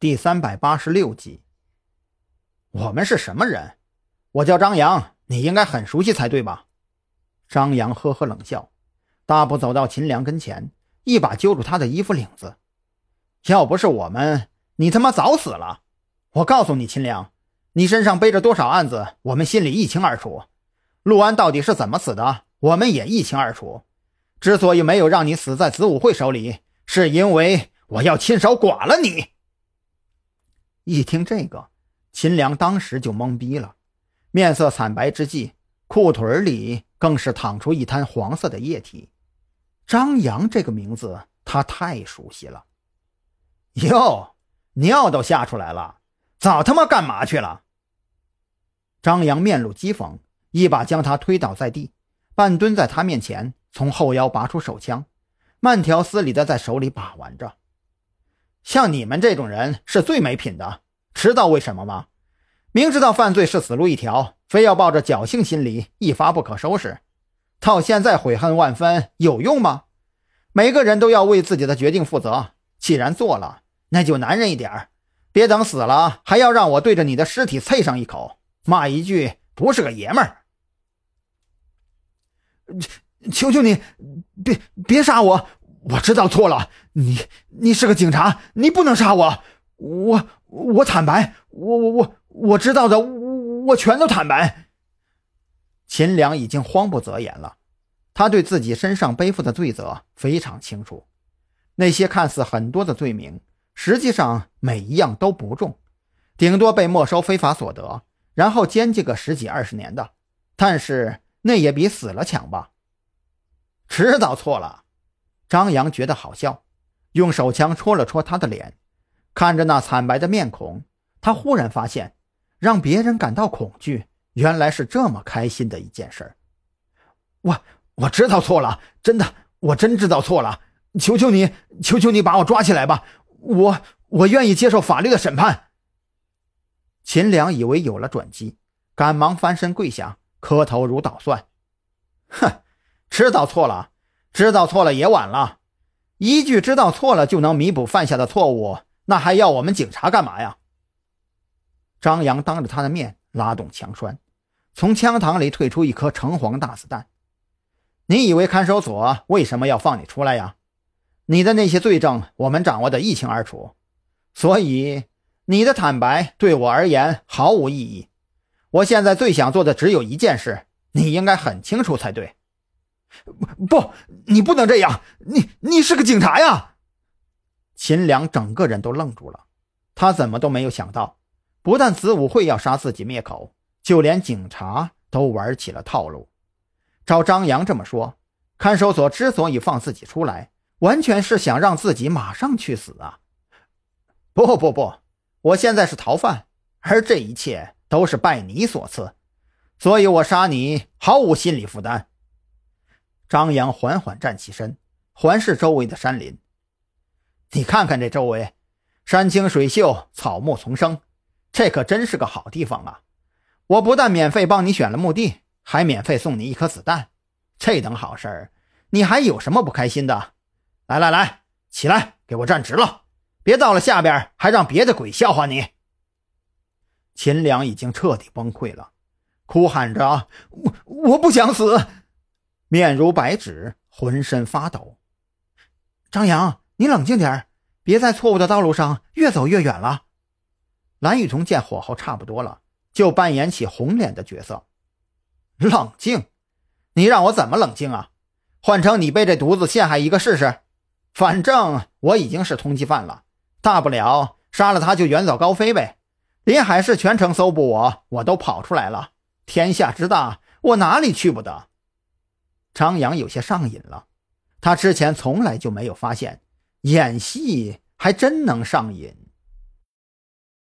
第三百八十六集。我们是什么人？我叫张扬，你应该很熟悉才对吧？张扬呵呵冷笑，大步走到秦良跟前，一把揪住他的衣服领子。要不是我们，你他妈早死了！我告诉你，秦良，你身上背着多少案子，我们心里一清二楚。陆安到底是怎么死的，我们也一清二楚。之所以没有让你死在子午会手里，是因为我要亲手剐了你。一听这个，秦良当时就懵逼了，面色惨白之际，裤腿里更是淌出一滩黄色的液体。张扬这个名字他太熟悉了。哟，尿都吓出来了，早他妈干嘛去了？张扬面露讥讽，一把将他推倒在地，半蹲在他面前，从后腰拔出手枪，慢条斯理的在手里把玩着。像你们这种人是最没品的，知道为什么吗？明知道犯罪是死路一条，非要抱着侥幸心理，一发不可收拾，到现在悔恨万分，有用吗？每个人都要为自己的决定负责，既然做了。那就男人一点别等死了还要让我对着你的尸体啐上一口，骂一句不是个爷们儿。求求你，别别杀我！我知道错了，你你是个警察，你不能杀我。我我坦白，我我我我知道的，我我全都坦白。秦良已经慌不择言了，他对自己身上背负的罪责非常清楚，那些看似很多的罪名。实际上每一样都不重，顶多被没收非法所得，然后监禁个十几二十年的。但是那也比死了强吧？知道错了，张扬觉得好笑，用手枪戳了戳他的脸，看着那惨白的面孔，他忽然发现，让别人感到恐惧，原来是这么开心的一件事。我我知道错了，真的，我真知道错了，求求你，求求你把我抓起来吧。我我愿意接受法律的审判。秦良以为有了转机，赶忙翻身跪下，磕头如捣蒜。哼，知道错了，知道错了也晚了。一句知道错了就能弥补犯下的错误，那还要我们警察干嘛呀？张扬当着他的面拉动枪栓，从枪膛里退出一颗橙黄大子弹。你以为看守所为什么要放你出来呀？你的那些罪证，我们掌握的一清二楚，所以你的坦白对我而言毫无意义。我现在最想做的只有一件事，你应该很清楚才对。不，你不能这样，你你是个警察呀！秦良整个人都愣住了，他怎么都没有想到，不但子午会要杀自己灭口，就连警察都玩起了套路。照张扬这么说，看守所之所以放自己出来。完全是想让自己马上去死啊！不不不，我现在是逃犯，而这一切都是拜你所赐，所以我杀你毫无心理负担。张扬缓缓站起身，环视周围的山林。你看看这周围，山清水秀，草木丛生，这可真是个好地方啊！我不但免费帮你选了墓地，还免费送你一颗子弹，这等好事儿，你还有什么不开心的？来来来，起来，给我站直了！别到了下边还让别的鬼笑话你。秦良已经彻底崩溃了，哭喊着：“我我不想死！”面如白纸，浑身发抖。张扬，你冷静点别在错误的道路上越走越远了。蓝雨桐见火候差不多了，就扮演起红脸的角色。冷静？你让我怎么冷静啊？换成你被这犊子陷害一个试试？反正我已经是通缉犯了，大不了杀了他就远走高飞呗。临海市全程搜捕我，我都跑出来了。天下之大，我哪里去不得？张扬有些上瘾了，他之前从来就没有发现，演戏还真能上瘾。